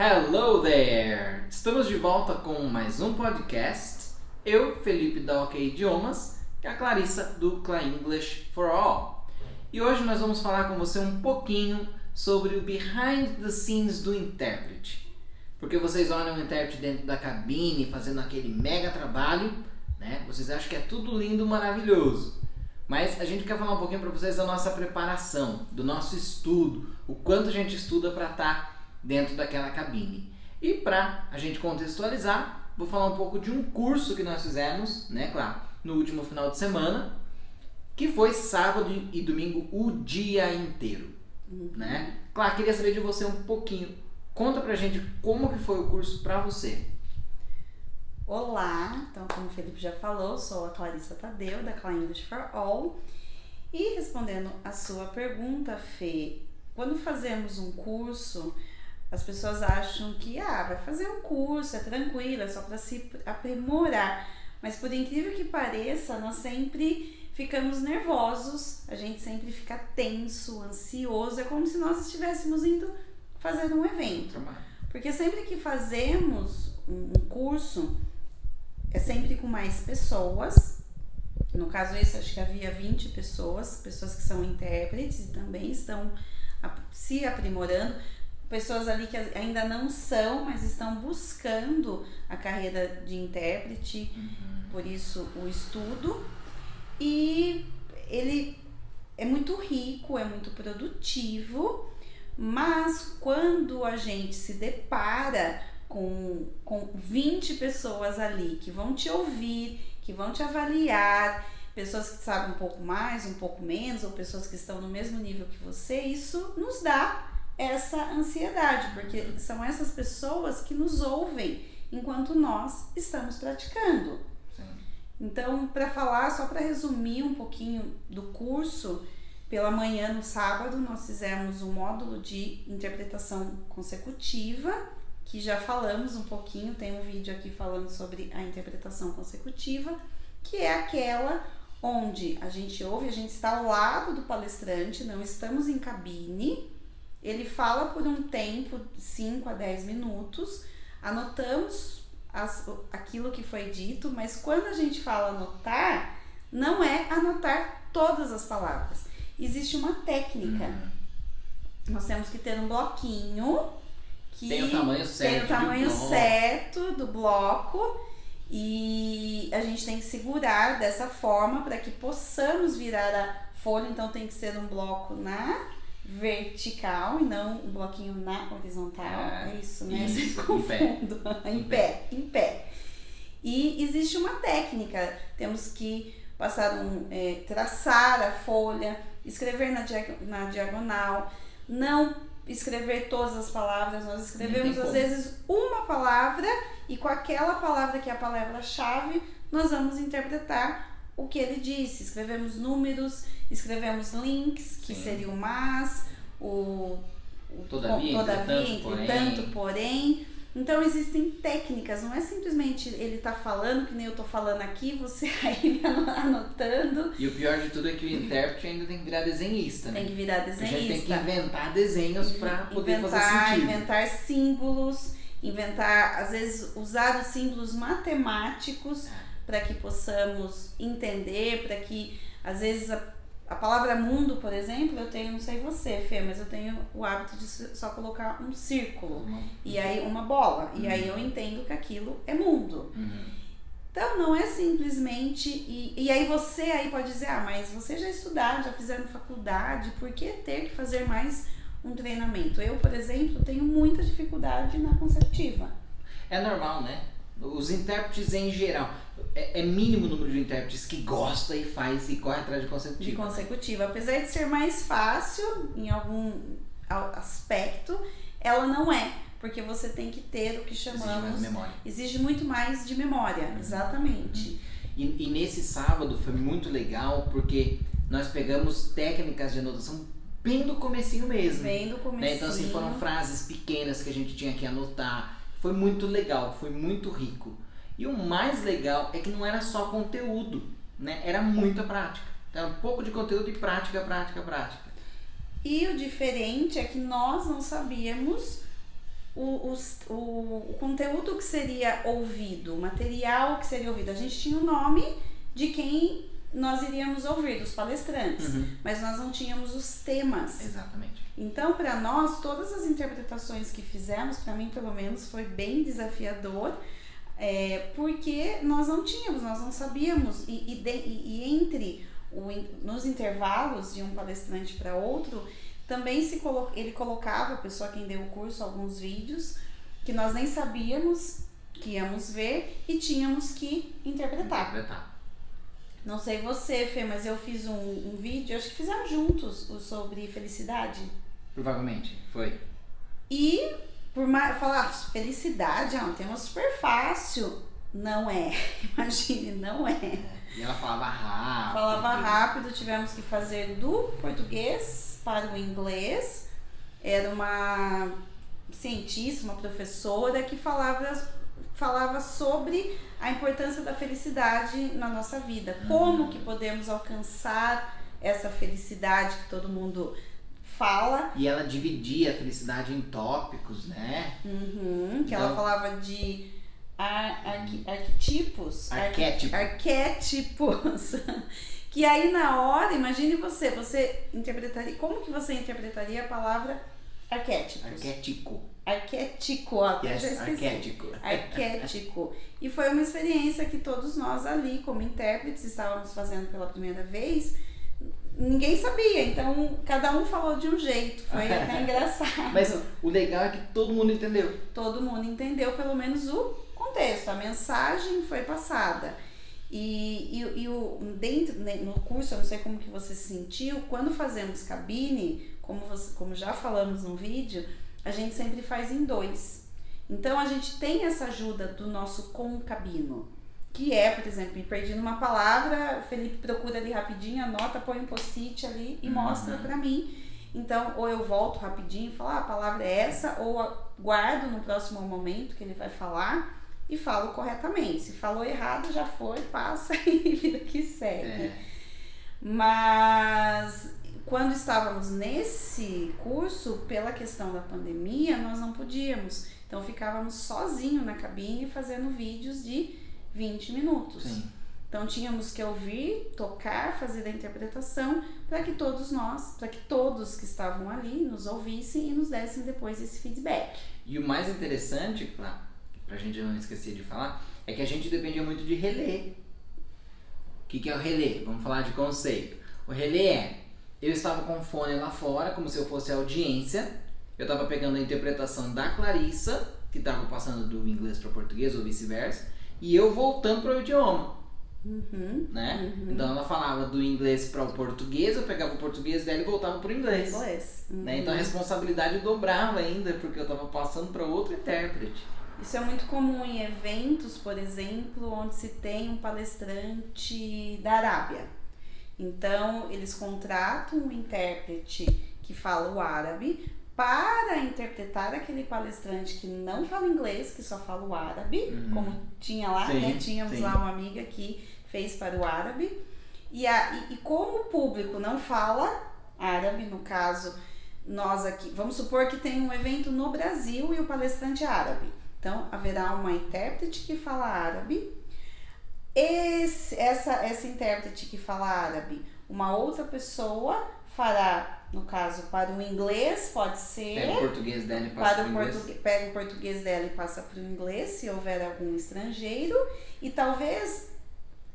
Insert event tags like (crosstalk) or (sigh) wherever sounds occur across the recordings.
Hello there! Estamos de volta com mais um podcast. Eu, Felipe da OK Idiomas, e a Clarissa do Cla English for All. E hoje nós vamos falar com você um pouquinho sobre o behind the scenes do intérprete. Porque vocês olham o intérprete dentro da cabine fazendo aquele mega trabalho, né? Vocês acham que é tudo lindo, maravilhoso. Mas a gente quer falar um pouquinho para vocês da nossa preparação, do nosso estudo, o quanto a gente estuda para estar tá dentro daquela cabine. E para a gente contextualizar, vou falar um pouco de um curso que nós fizemos, né, claro, no último final de semana, que foi sábado e domingo o dia inteiro, uhum. né? Claro, queria saber de você um pouquinho. Conta pra gente como que foi o curso para você. Olá, então como o Felipe já falou, sou a Clarissa Tadeu, da Cla English for All. E respondendo a sua pergunta, Fê, quando fazemos um curso, as pessoas acham que ah, vai fazer um curso, é tranquilo, é só para se aprimorar. Mas por incrível que pareça, nós sempre ficamos nervosos, a gente sempre fica tenso, ansioso, é como se nós estivéssemos indo fazer um evento. Porque sempre que fazemos um curso, é sempre com mais pessoas. No caso esse, acho que havia 20 pessoas, pessoas que são intérpretes e também estão se aprimorando, pessoas ali que ainda não são, mas estão buscando a carreira de intérprete, uhum. por isso o estudo. E ele é muito rico, é muito produtivo, mas quando a gente se depara com, com 20 pessoas ali que vão te ouvir, que vão te avaliar, pessoas que sabem um pouco mais, um pouco menos, ou pessoas que estão no mesmo nível que você, isso nos dá essa ansiedade, porque são essas pessoas que nos ouvem enquanto nós estamos praticando. Sim. Então, para falar, só para resumir um pouquinho do curso, pela manhã no sábado nós fizemos um módulo de interpretação consecutiva que já falamos um pouquinho, tem um vídeo aqui falando sobre a interpretação consecutiva, que é aquela onde a gente ouve, a gente está ao lado do palestrante, não estamos em cabine, ele fala por um tempo, 5 a 10 minutos, anotamos as, aquilo que foi dito, mas quando a gente fala anotar, não é anotar todas as palavras. Existe uma técnica. Uhum. Nós temos que ter um bloquinho que tem o tamanho certo, tem o tamanho do certo do bloco e a gente tem que segurar dessa forma para que possamos virar a folha. Então tem que ser um bloco na vertical e não um bloquinho na horizontal. Ah, é isso, né? Isso, confundo. (laughs) em pé, em pé. E existe uma técnica. Temos que passar um, é, traçar a folha, escrever na, na diagonal, não escrever todas as palavras, nós escrevemos às vezes uma palavra e com aquela palavra que é a palavra-chave, nós vamos interpretar o que ele disse. Escrevemos números, escrevemos links, que Sim. seria o mas, o, o todavia, todavia entretanto, porém. porém então existem técnicas, não é simplesmente ele tá falando, que nem eu tô falando aqui, você (laughs) aí anotando. E o pior de tudo é que o intérprete ainda tem que virar desenhista, né? Tem que virar desenhista. A gente tem que inventar desenhos para poder inventar, fazer sentido. Inventar símbolos, inventar, às vezes, usar os símbolos matemáticos é. Para que possamos entender, para que, às vezes, a a palavra mundo, por exemplo, eu tenho, não sei você, Fê, mas eu tenho o hábito de só colocar um círculo uhum. e aí uma bola. Uhum. E aí eu uhum. entendo que aquilo é mundo. Uhum. Então não é simplesmente. E, e aí você aí pode dizer, ah, mas você já estudaram, já fizeram faculdade, por que ter que fazer mais um treinamento? Eu, por exemplo, tenho muita dificuldade na consecutiva. É normal, né? Os intérpretes em geral. É, é, mínimo o número de intérpretes que gosta e faz e corre atrás de consecutiva. De consecutiva. Apesar de ser mais fácil em algum aspecto, ela não é. Porque você tem que ter o que chamamos. Exige mais memória. Exige muito mais de memória, uhum. exatamente. Uhum. E, e nesse sábado foi muito legal porque nós pegamos técnicas de anotação bem do comecinho mesmo. Bem do comecinho. Né? Então assim, foram frases pequenas que a gente tinha que anotar foi muito legal, foi muito rico. E o mais legal é que não era só conteúdo, né? Era muita prática. Então, era um pouco de conteúdo e prática, prática, prática. E o diferente é que nós não sabíamos o, o, o, conteúdo que seria ouvido, o material que seria ouvido. A gente tinha o nome de quem nós iríamos ouvir, dos palestrantes, uhum. mas nós não tínhamos os temas. Exatamente. Então, para nós, todas as interpretações que fizemos, para mim pelo menos, foi bem desafiador. É, porque nós não tínhamos, nós não sabíamos, e, e, de, e entre o, nos intervalos de um palestrante para outro, também se colo ele colocava, a pessoa quem deu o curso, alguns vídeos que nós nem sabíamos que íamos ver e tínhamos que interpretar. interpretar. Não sei você, Fê, mas eu fiz um, um vídeo, acho que fizemos juntos sobre felicidade. Provavelmente, foi. E por mais, falar felicidade é um tema super fácil. Não é. (laughs) Imagine, não é. E ela falava rápido. Falava rápido, tivemos que fazer do português para o inglês. Era uma cientista, uma professora que falava, falava sobre a importância da felicidade na nossa vida. Uhum. Como que podemos alcançar essa felicidade que todo mundo fala. E ela dividia a felicidade em tópicos, né? Uhum, que então... ela falava de ar, arquetipos. Arquétipos. Arquétipos. (laughs) Que aí na hora, imagine você, você interpretaria, como que você interpretaria a palavra arquétipos? Arquético. Arquético, até yes, já esqueci. Arquético. (laughs) Arquético. E foi uma experiência que todos nós ali, como intérpretes, estávamos fazendo pela primeira vez. Ninguém sabia, então cada um falou de um jeito, foi (laughs) até engraçado. Mas o legal é que todo mundo entendeu. Todo mundo entendeu pelo menos o contexto, a mensagem foi passada. E, e, e o, dentro, né, no curso, eu não sei como que você se sentiu, quando fazemos cabine, como, você, como já falamos no vídeo, a gente sempre faz em dois. Então a gente tem essa ajuda do nosso concabino, que é, por exemplo, me perdi numa palavra, Felipe procura ali rapidinho, anota, põe um post-it ali e uhum. mostra para mim. Então, ou eu volto rapidinho e falo, ah, a palavra é essa, ou guardo no próximo momento que ele vai falar e falo corretamente. Se falou errado, já foi, passa (laughs) e vida que segue. É. Mas quando estávamos nesse curso, pela questão da pandemia, nós não podíamos. Então ficávamos sozinho na cabine fazendo vídeos de 20 minutos. Sim. Então tínhamos que ouvir, tocar, fazer a interpretação para que todos nós, para que todos que estavam ali nos ouvissem e nos dessem depois esse feedback. E o mais interessante, claro, pra gente não esquecer de falar, é que a gente dependia muito de relé. O que, que é o relé? Vamos falar de conceito. O relé é, eu estava com o fone lá fora, como se eu fosse a audiência, eu estava pegando a interpretação da Clarissa, que estava passando do inglês para o português ou vice-versa, e eu voltando para o idioma. Uhum, né? Uhum. Então ela falava do inglês para o português, eu pegava o português dela e voltava para o inglês. inglês. Uhum. Né? Então a responsabilidade dobrava ainda, porque eu estava passando para outro intérprete. Isso é muito comum em eventos, por exemplo, onde se tem um palestrante da Arábia. Então, eles contratam um intérprete que fala o árabe para interpretar aquele palestrante que não fala inglês, que só fala o árabe, uhum. como tinha lá, sim, né? Tínhamos sim. lá uma amiga que fez para o árabe. E, a, e, e como o público não fala árabe, no caso, nós aqui, vamos supor que tem um evento no Brasil e o palestrante é árabe. Então, haverá uma intérprete que fala árabe. Esse, essa, essa intérprete que fala árabe, uma outra pessoa fará, no caso, para o inglês, pode ser. Pega o português dela e passa para o inglês. Pega o português dela e passa para o inglês, se houver algum estrangeiro. E talvez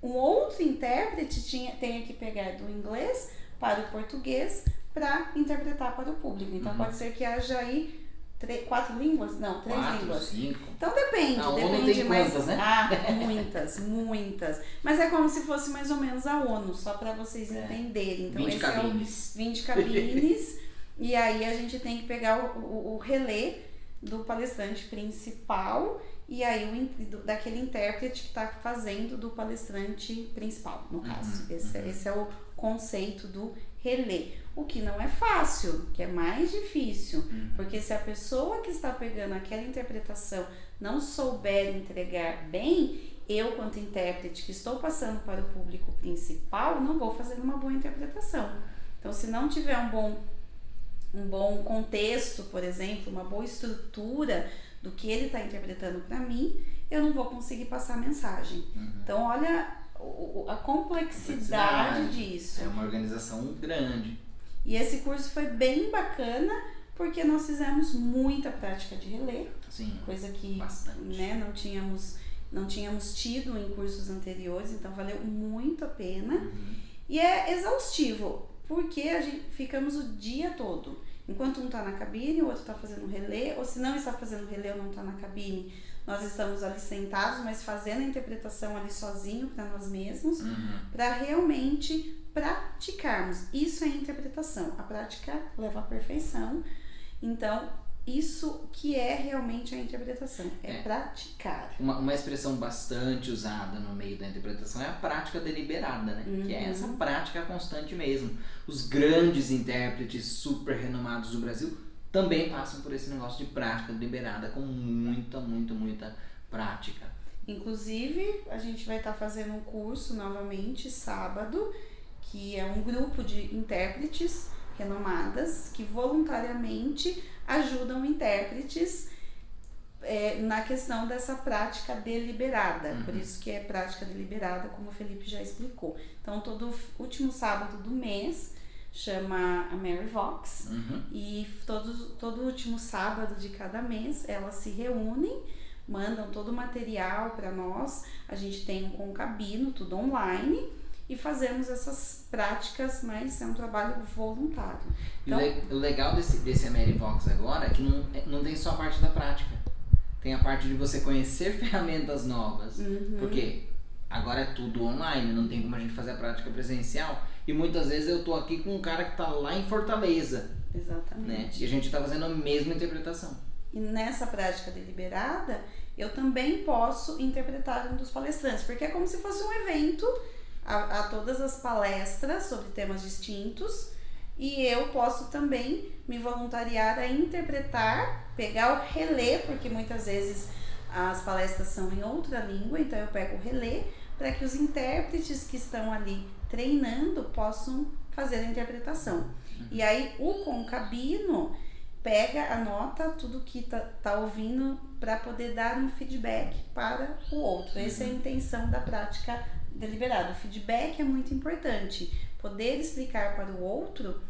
um outro intérprete tinha, tenha que pegar do inglês para o português para interpretar para o público. Então, uhum. pode ser que haja aí Três, quatro línguas? Não, três quatro, línguas. Cinco. Então depende, a depende tem mas quantas, né? ah, muitas, (laughs) muitas. Mas é como se fosse mais ou menos a ONU, só para vocês é. entenderem. Então 20 cabines. É o 20 cabines. e aí a gente tem que pegar o, o, o relé do palestrante principal e aí o, daquele intérprete que está fazendo do palestrante principal, no caso. Uhum, esse, uhum. esse é o conceito do relé. O que não é fácil, que é mais difícil, uhum. porque se a pessoa que está pegando aquela interpretação não souber entregar bem, eu, quanto intérprete que estou passando para o público principal, não vou fazer uma boa interpretação. Então, se não tiver um bom um bom contexto, por exemplo, uma boa estrutura do que ele está interpretando para mim, eu não vou conseguir passar a mensagem. Uhum. Então, olha a complexidade Complexidade. disso. É uma organização grande. E esse curso foi bem bacana porque nós fizemos muita prática de relé, Sim, coisa que bastante. né, não tínhamos não tínhamos tido em cursos anteriores, então valeu muito a pena. Uhum. E é exaustivo, porque a gente ficamos o dia todo. Enquanto um está na cabine, o outro está fazendo relé, ou se não está fazendo relé ou não está na cabine, nós estamos ali sentados, mas fazendo a interpretação ali sozinho para nós mesmos, Uhum. para realmente praticarmos. Isso é interpretação. A prática leva à perfeição. Então, isso que é realmente a interpretação, é, É. praticar. Uma, uma expressão bastante usada no meio da interpretação é a prática deliberada, né? Que é essa Uhum. prática constante mesmo. Os grandes intérpretes super renomados do Brasil também passam por esse negócio de prática deliberada com muita, muita, muita prática. Inclusive, a gente vai estar fazendo um curso novamente sábado, que é um grupo de intérpretes renomadas que voluntariamente ajudam intérpretes é, na questão dessa prática deliberada. Uhum. Por isso que é prática deliberada, como o Felipe já explicou. Então, todo último sábado do mês chama a Mary Vox. Uhum. E todo, todo último sábado de cada mês elas se reúnem, mandam todo o material para nós. A gente tem um concabino, tudo online, e fazemos essas práticas, mas é um trabalho voluntário. Então- o legal desse, desse Amerivox agora é que não, é- não tem só a parte da prática. Tem a parte de você conhecer (laughs) ferramentas novas. Uhum. Porque agora é tudo online, não tem como a gente fazer a prática presencial. E muitas vezes eu tô aqui com um cara que tá lá em Fortaleza, né? Exatamente. E a gente tá fazendo a mesma interpretação. E nessa prática deliberada, eu também posso interpretar um dos palestrantes, porque é como se fosse um evento a, a todas as palestras sobre temas distintos, e eu posso também me voluntariar a interpretar, pegar o relé, porque muitas vezes as palestras são em outra língua, então eu pego o relé para que os intérpretes que estão ali treinando possam fazer a interpretação. E aí o concabino pega, anota tudo que tá, tá ouvindo para poder dar um feedback para o outro. Essa é a intenção da prática deliberada. O feedback é muito importante. Poder explicar para o outro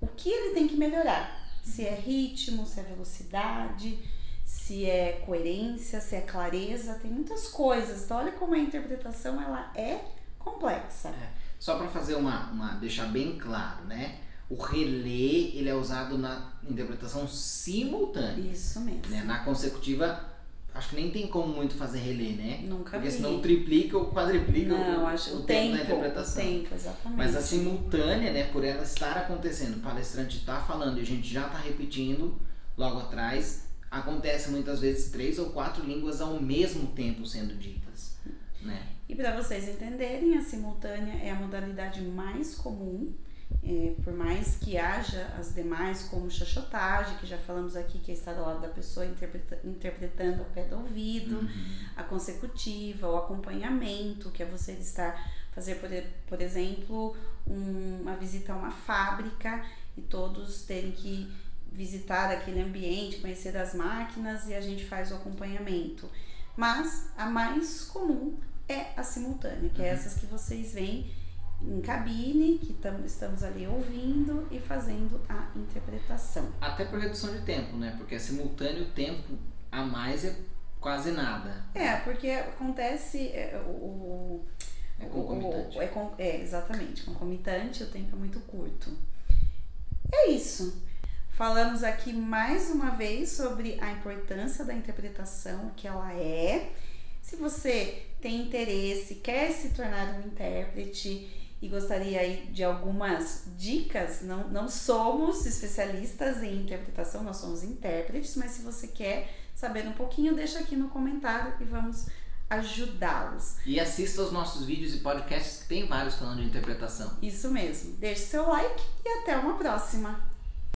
o que ele tem que melhorar. Se é ritmo, se é velocidade, se é coerência, se é clareza, tem muitas coisas. Então olha como a interpretação ela é complexa. Só para fazer uma, uma. deixar bem claro, né? O relé ele é usado na interpretação simultânea. Isso mesmo. Né? Na consecutiva, acho que nem tem como muito fazer relé, né? Nunca Porque vi. senão triplica ou quadriplica Não, o, acho o tempo tempo, da interpretação. o tempo, exatamente. Mas a simultânea, né, por ela estar acontecendo, o palestrante tá falando e a gente já tá repetindo logo atrás, acontece muitas vezes três ou quatro línguas ao mesmo tempo sendo ditas, né? Para vocês entenderem, a simultânea é a modalidade mais comum, é, por mais que haja as demais, como chachotagem, que já falamos aqui, que é estar ao lado da pessoa interpreta- interpretando ao pé do ouvido, Uhum. a consecutiva, o acompanhamento, que é você estar fazer, por, por exemplo, um- uma visita a uma fábrica e todos terem que visitar aquele ambiente, conhecer as máquinas e a gente faz o acompanhamento. Mas a mais comum é a simultânea, que é Uhum. essas que vocês veem em cabine, que tam, estamos ali ouvindo e fazendo a interpretação. Até por redução de tempo, né? Porque é simultâneo, o tempo a mais é quase nada. É, porque acontece é, o- o, É concomitante. O- é, con- é, exatamente, concomitante, o tempo é muito curto. É isso. Falamos aqui mais uma vez sobre a importância da interpretação, o que ela é. Se você tem interesse, quer se tornar um intérprete e gostaria aí de algumas dicas, não, não somos especialistas em interpretação, nós somos intérpretes, mas se você quer saber um pouquinho, deixa aqui no comentário e vamos ajudá-los. E assista aos nossos vídeos e podcasts que tem vários falando de interpretação. Isso mesmo. Deixe seu like e até uma próxima.